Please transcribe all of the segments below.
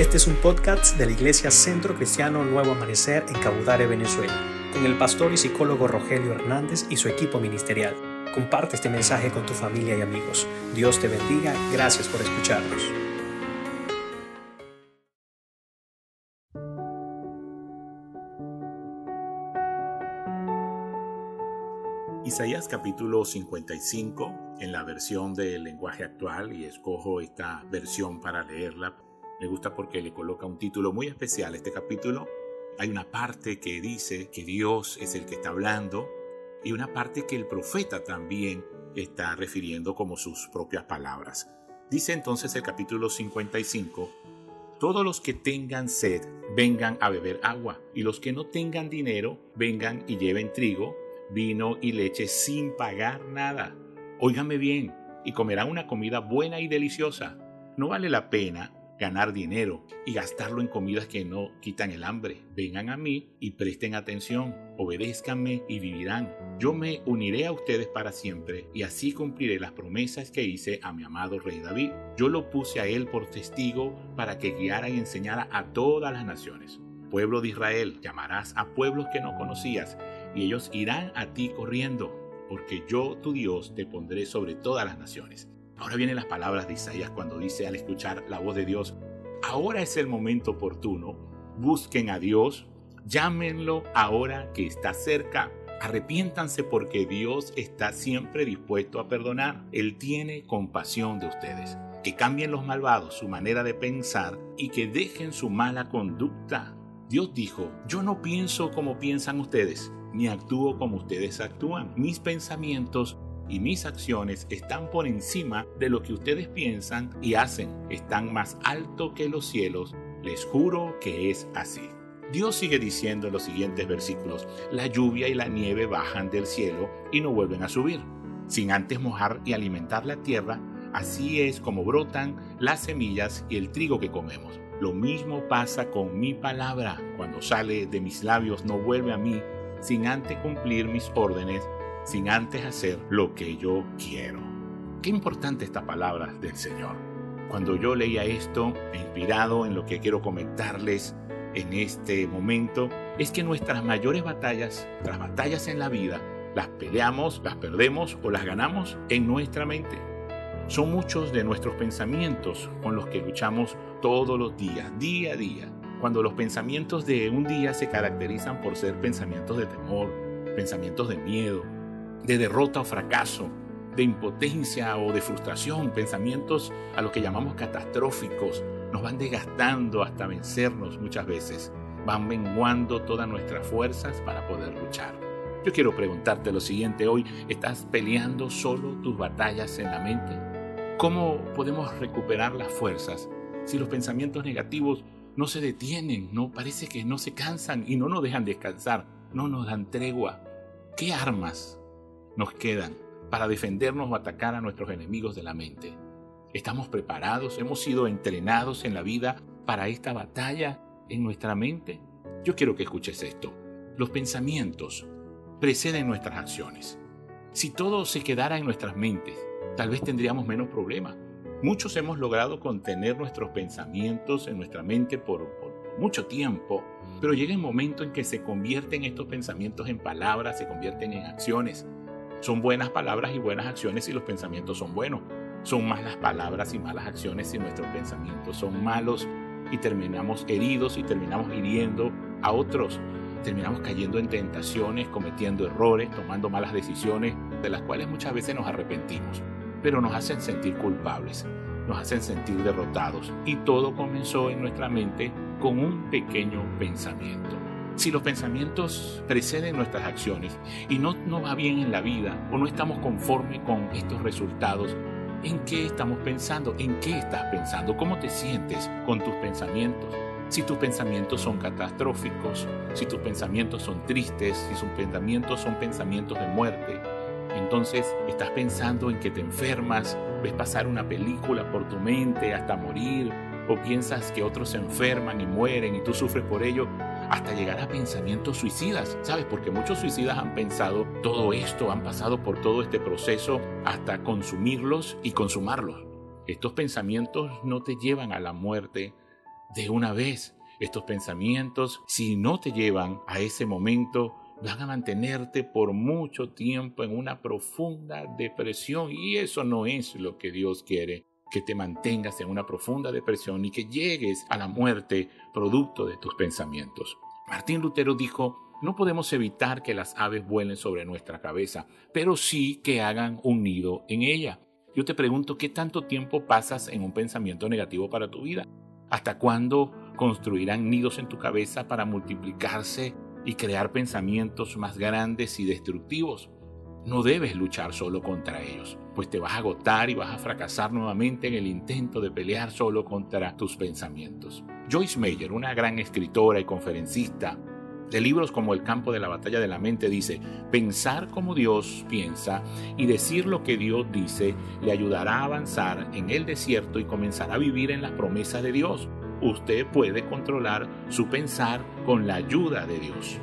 Este es un podcast de la Iglesia Centro Cristiano Nuevo Amanecer en Cabudare, Venezuela, con el pastor y psicólogo Rogelio Hernández y su equipo ministerial. Comparte este mensaje con tu familia y amigos. Dios te bendiga. Gracias por escucharnos. Isaías capítulo 55 en la versión del lenguaje actual y escojo esta versión para leerla. Me gusta porque le coloca un título muy especial a este capítulo. Hay una parte que dice que Dios es el que está hablando y una parte que el profeta también está refiriendo como sus propias palabras. Dice entonces el capítulo 55, todos los que tengan sed vengan a beber agua y los que no tengan dinero vengan y lleven trigo vino y leche sin pagar nada. Óigame bien, y comerán una comida buena y deliciosa. No vale la pena ganar dinero y gastarlo en comidas que no quitan el hambre. Vengan a mí y presten atención, obedézcanme y vivirán. Yo me uniré a ustedes para siempre y así cumpliré las promesas que hice a mi amado rey David. Yo lo puse a él por testigo para que guiara y enseñara a todas las naciones. Pueblo de Israel, llamarás a pueblos que no conocías y ellos irán a ti corriendo, porque yo, tu Dios, te pondré sobre todas las naciones. Ahora vienen las palabras de Isaías cuando dice al escuchar la voz de Dios, ahora es el momento oportuno, busquen a Dios, llámenlo ahora que está cerca. Arrepiéntanse porque Dios está siempre dispuesto a perdonar. Él tiene compasión de ustedes. Que cambien los malvados su manera de pensar y que dejen su mala conducta. Dios dijo, yo no pienso como piensan ustedes ni actúo como ustedes actúan. Mis pensamientos y mis acciones están por encima de lo que ustedes piensan y hacen. Están más alto que los cielos. Les juro que es así. Dios sigue diciendo en los siguientes versículos, la lluvia y la nieve bajan del cielo y no vuelven a subir, sin antes mojar y alimentar la tierra, así es como brotan las semillas y el trigo que comemos. Lo mismo pasa con mi palabra, cuando sale de mis labios no vuelve a mí sin antes cumplir mis órdenes, sin antes hacer lo que yo quiero. Qué importante esta palabra del Señor. Cuando yo leía esto, inspirado en lo que quiero comentarles en este momento, es que nuestras mayores batallas, las batallas en la vida, las peleamos, las perdemos o las ganamos en nuestra mente. Son muchos de nuestros pensamientos con los que luchamos todos los días, día a día cuando los pensamientos de un día se caracterizan por ser pensamientos de temor, pensamientos de miedo, de derrota o fracaso, de impotencia o de frustración, pensamientos a los que llamamos catastróficos, nos van desgastando hasta vencernos muchas veces, van menguando todas nuestras fuerzas para poder luchar. Yo quiero preguntarte lo siguiente hoy, ¿estás peleando solo tus batallas en la mente? ¿Cómo podemos recuperar las fuerzas si los pensamientos negativos no se detienen, no parece que no se cansan y no nos dejan descansar, no nos dan tregua. ¿Qué armas nos quedan para defendernos o atacar a nuestros enemigos de la mente? ¿Estamos preparados? ¿Hemos sido entrenados en la vida para esta batalla en nuestra mente? Yo quiero que escuches esto. Los pensamientos preceden nuestras acciones. Si todo se quedara en nuestras mentes, tal vez tendríamos menos problemas Muchos hemos logrado contener nuestros pensamientos en nuestra mente por, mucho tiempo, pero llega el momento en que se convierten estos pensamientos en palabras, se convierten en acciones. Son buenas palabras y buenas acciones si los pensamientos son buenos. Son malas palabras y malas acciones si nuestros pensamientos son malos y terminamos heridos y terminamos hiriendo a otros. Terminamos cayendo en tentaciones, cometiendo errores, tomando malas decisiones de las cuales muchas veces nos arrepentimos pero nos hacen sentir culpables, nos hacen sentir derrotados. Y todo comenzó en nuestra mente con un pequeño pensamiento. Si los pensamientos preceden nuestras acciones y no nos va bien en la vida o no estamos conformes con estos resultados, ¿en qué estamos pensando? ¿En qué estás pensando? ¿Cómo te sientes con tus pensamientos? Si tus pensamientos son catastróficos, si tus pensamientos son tristes, si sus pensamientos son pensamientos de muerte, entonces estás pensando en que te enfermas, ves pasar una película por tu mente hasta morir, o piensas que otros se enferman y mueren y tú sufres por ello, hasta llegar a pensamientos suicidas, ¿sabes? Porque muchos suicidas han pensado todo esto, han pasado por todo este proceso hasta consumirlos y consumarlos. Estos pensamientos no te llevan a la muerte, de una vez. Estos pensamientos, si no te llevan a ese momento, van a mantenerte por mucho tiempo en una profunda depresión y eso no es lo que Dios quiere, que te mantengas en una profunda depresión y que llegues a la muerte producto de tus pensamientos. Martín Lutero dijo, no podemos evitar que las aves vuelen sobre nuestra cabeza, pero sí que hagan un nido en ella. Yo te pregunto, ¿qué tanto tiempo pasas en un pensamiento negativo para tu vida? ¿Hasta cuándo construirán nidos en tu cabeza para multiplicarse y crear pensamientos más grandes y destructivos. No debes luchar solo contra ellos, pues te vas a agotar y vas a fracasar nuevamente en el intento de pelear solo contra tus pensamientos. Joyce Meyer, una gran escritora y conferencista de libros como El campo de la batalla de la mente, dice, pensar como Dios piensa y decir lo que Dios dice le ayudará a avanzar en el desierto y comenzar a vivir en las promesas de Dios usted puede controlar su pensar con la ayuda de Dios.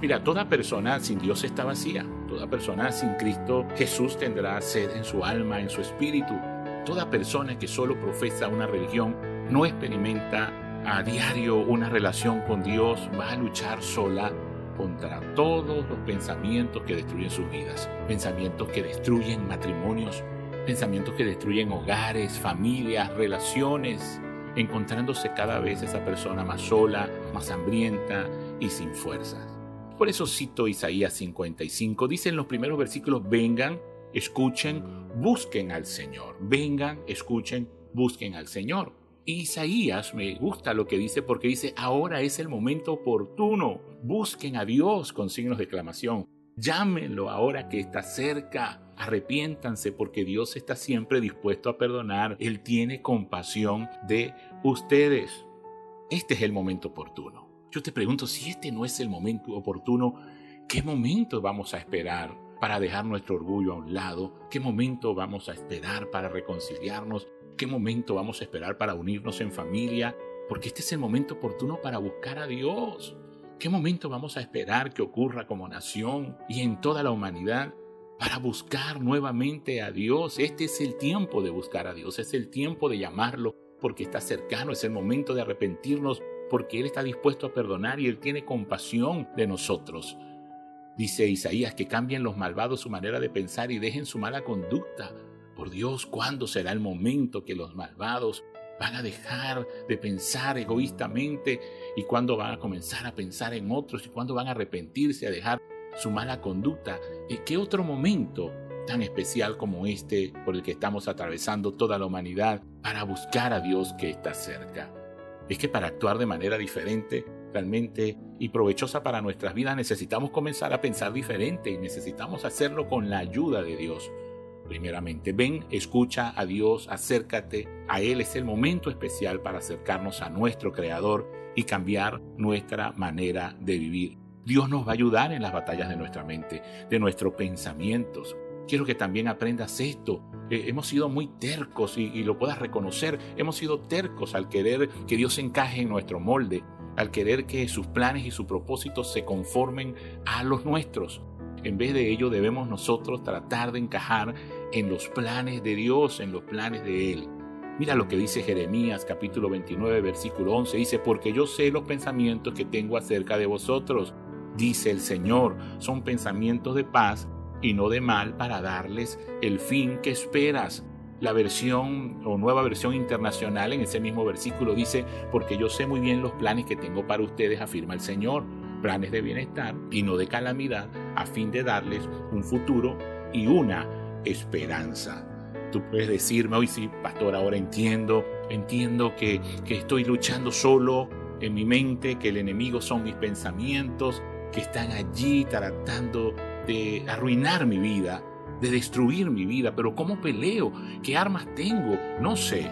Mira, toda persona sin Dios está vacía. Toda persona sin Cristo Jesús tendrá sed en su alma, en su espíritu. Toda persona que solo profesa una religión no experimenta a diario una relación con Dios, va a luchar sola contra todos los pensamientos que destruyen sus vidas. Pensamientos que destruyen matrimonios, pensamientos que destruyen hogares, familias, relaciones, encontrándose cada vez esa persona más sola, más hambrienta y sin fuerzas. Por eso cito Isaías 55, dice los primeros versículos, vengan, escuchen, busquen al Señor, vengan, escuchen, busquen al Señor. Isaías me gusta lo que dice porque dice, ahora es el momento oportuno, busquen a Dios con signos de exclamación, llámenlo ahora que está cerca, Arrepiéntanse porque Dios está siempre dispuesto a perdonar. Él tiene compasión de ustedes. Este es el momento oportuno. Yo te pregunto, si este no es el momento oportuno, ¿qué momento vamos a esperar para dejar nuestro orgullo a un lado? ¿Qué momento vamos a esperar para reconciliarnos? ¿Qué momento vamos a esperar para unirnos en familia? Porque este es el momento oportuno para buscar a Dios. ¿Qué momento vamos a esperar que ocurra como nación y en toda la humanidad para buscar nuevamente a Dios. Este es el tiempo de buscar a Dios, es el tiempo de llamarlo porque está cercano, es el momento de arrepentirnos porque Él está dispuesto a perdonar y Él tiene compasión de nosotros. Dice Isaías que cambien los malvados su manera de pensar y dejen su mala conducta. Por Dios, ¿cuándo será el momento que los malvados van a dejar de pensar egoístamente y cuándo van a comenzar a pensar en otros y cuándo van a arrepentirse, a dejar su mala conducta. ¿Y qué otro momento tan especial como este por el que estamos atravesando toda la humanidad para buscar a Dios que está cerca? Es que para actuar de manera diferente, realmente y provechosa para nuestras vidas, necesitamos comenzar a pensar diferente y necesitamos hacerlo con la ayuda de Dios. Primeramente, ven, escucha a Dios, acércate a Él. Es el momento especial para acercarnos a nuestro Creador y cambiar nuestra manera de vivir. Dios nos va a ayudar en las batallas de nuestra mente, de nuestros pensamientos. Quiero que también aprendas esto. Eh, hemos sido muy tercos y, lo puedas reconocer. Hemos sido tercos al querer que Dios encaje en nuestro molde, al querer que sus planes y sus propósitos se conformen a los nuestros. En vez de ello debemos nosotros tratar de encajar en los planes de Dios, en los planes de Él. Mira lo que dice Jeremías capítulo 29 versículo 11. Dice, porque yo sé los pensamientos que tengo acerca de vosotros, dice el Señor, son pensamientos de paz y no de mal para darles el fin que esperas. La versión o nueva versión internacional en ese mismo versículo dice, porque yo sé muy bien los planes que tengo para ustedes, afirma el Señor, planes de bienestar y no de calamidad, a fin de darles un futuro y una esperanza. Tú puedes decirme, hoy sí, pastor, ahora entiendo, entiendo que, que estoy luchando solo en mi mente, que el enemigo son mis pensamientos, que están allí tratando de arruinar mi vida, de destruir mi vida. Pero ¿cómo peleo? ¿Qué armas tengo? No sé.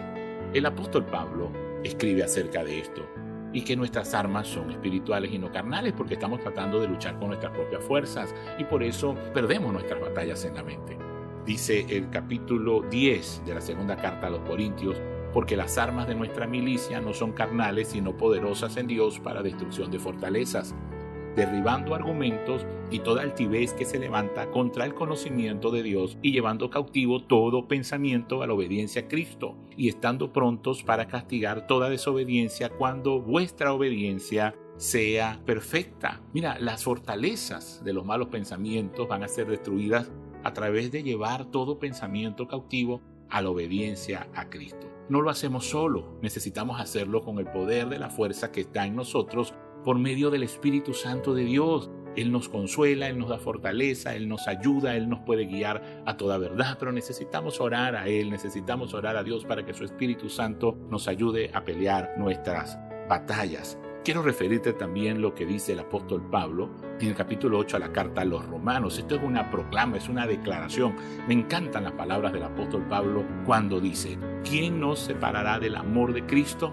El apóstol Pablo escribe acerca de esto y que nuestras armas son espirituales y no carnales porque estamos tratando de luchar con nuestras propias fuerzas y por eso perdemos nuestras batallas en la mente. Dice el capítulo 10 de la segunda carta a los Corintios, porque las armas de nuestra milicia no son carnales sino poderosas en Dios para destrucción de fortalezas derribando argumentos y toda altivez que se levanta contra el conocimiento de Dios y llevando cautivo todo pensamiento a la obediencia a Cristo y estando prontos para castigar toda desobediencia cuando vuestra obediencia sea perfecta. Mira, las fortalezas de los malos pensamientos van a ser destruidas a través de llevar todo pensamiento cautivo a la obediencia a Cristo. No lo hacemos solo, necesitamos hacerlo con el poder de la fuerza que está en nosotros por medio del Espíritu Santo de Dios. Él nos consuela, Él nos da fortaleza, Él nos ayuda, Él nos puede guiar a toda verdad, pero necesitamos orar a Él, necesitamos orar a Dios para que su Espíritu Santo nos ayude a pelear nuestras batallas. Quiero referirte también lo que dice el apóstol Pablo en el capítulo 8 a la carta a los romanos. Esto es una proclama, es una declaración. Me encantan las palabras del apóstol Pablo cuando dice, ¿quién nos separará del amor de Cristo?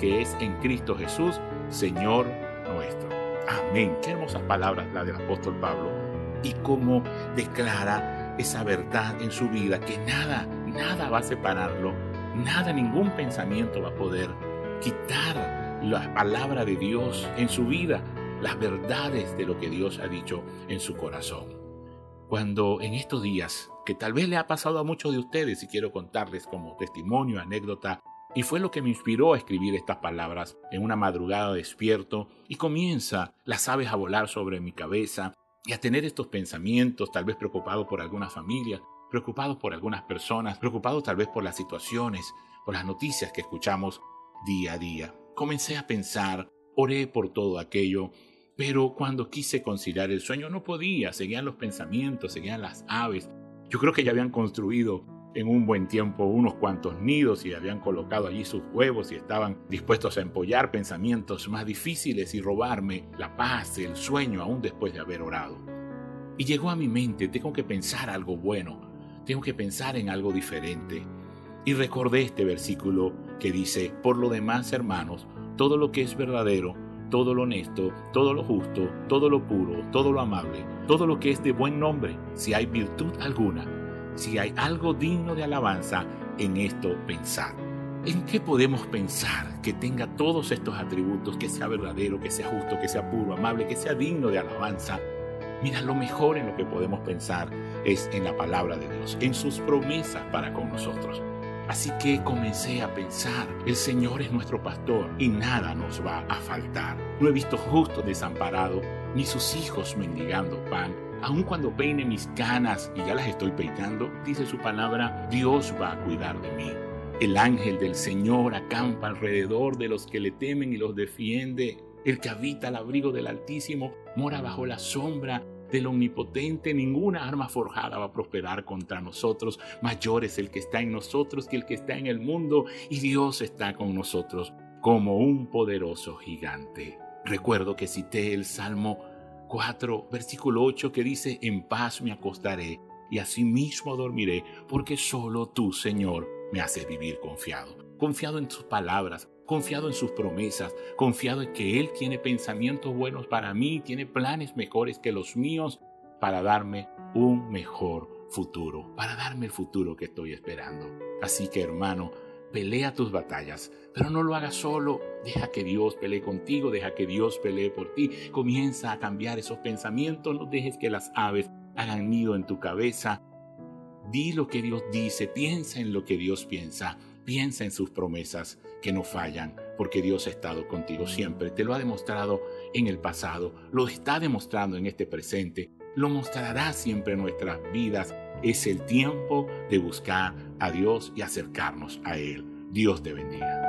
que es en Cristo Jesús, Señor nuestro. Amén. Qué hermosas palabras las del apóstol Pablo. Y cómo declara esa verdad en su vida, que nada, nada va a separarlo, nada, ningún pensamiento va a poder quitar la palabra de Dios en su vida, las verdades de lo que Dios ha dicho en su corazón. Cuando en estos días, que tal vez le ha pasado a muchos de ustedes y quiero contarles como testimonio, anécdota, y fue lo que me inspiró a escribir estas palabras en una madrugada despierto y comienza las aves a volar sobre mi cabeza y a tener estos pensamientos, tal vez preocupado por alguna familia, preocupado por algunas personas, preocupado tal vez por las situaciones, por las noticias que escuchamos día a día. Comencé a pensar, oré por todo aquello, pero cuando quise conciliar el sueño no podía, seguían los pensamientos, seguían las aves. Yo creo que ya habían construido en un buen tiempo unos cuantos nidos y habían colocado allí sus huevos y estaban dispuestos a empollar pensamientos más difíciles y robarme la paz, el sueño, aún después de haber orado. Y llegó a mi mente, tengo que pensar algo bueno, tengo que pensar en algo diferente. Y recordé este versículo que dice, por lo demás, hermanos, todo lo que es verdadero, todo lo honesto, todo lo justo, todo lo puro, todo lo amable, todo lo que es de buen nombre, si hay virtud alguna, si hay algo digno de alabanza, en esto pensar. ¿En qué podemos pensar que tenga todos estos atributos, que sea verdadero, que sea justo, que sea puro, amable, que sea digno de alabanza? Mira, lo mejor en lo que podemos pensar es en la palabra de Dios, en sus promesas para con nosotros. Así que comencé a pensar, el Señor es nuestro pastor y nada nos va a faltar. No he visto justo desamparado, ni sus hijos mendigando pan Aun cuando peine mis canas y ya las estoy peinando, dice su palabra, Dios va a cuidar de mí. El ángel del Señor acampa alrededor de los que le temen y los defiende. El que habita al abrigo del Altísimo mora bajo la sombra del Omnipotente. Ninguna arma forjada va a prosperar contra nosotros. Mayor es el que está en nosotros que el que está en el mundo. Y Dios está con nosotros como un poderoso gigante. Recuerdo que cité el Salmo 4, versículo 8, que dice, en paz me acostaré y asimismo dormiré, porque solo tú, Señor, me haces vivir confiado. Confiado en tus palabras, confiado en sus promesas, confiado en que Él tiene pensamientos buenos para mí, tiene planes mejores que los míos para darme un mejor futuro, para darme el futuro que estoy esperando. Así que hermano, pelea tus batallas, pero no lo hagas solo. Deja que Dios pelee contigo, deja que Dios pelee por ti. Comienza a cambiar esos pensamientos, no dejes que las aves hagan nido en tu cabeza. Di lo que Dios dice, piensa en lo que Dios piensa, piensa en sus promesas que no fallan, porque Dios ha estado contigo siempre. Te lo ha demostrado en el pasado, lo está demostrando en este presente, lo mostrará siempre en nuestras vidas. Es el tiempo de buscar a Dios y acercarnos a Él. Dios te bendiga.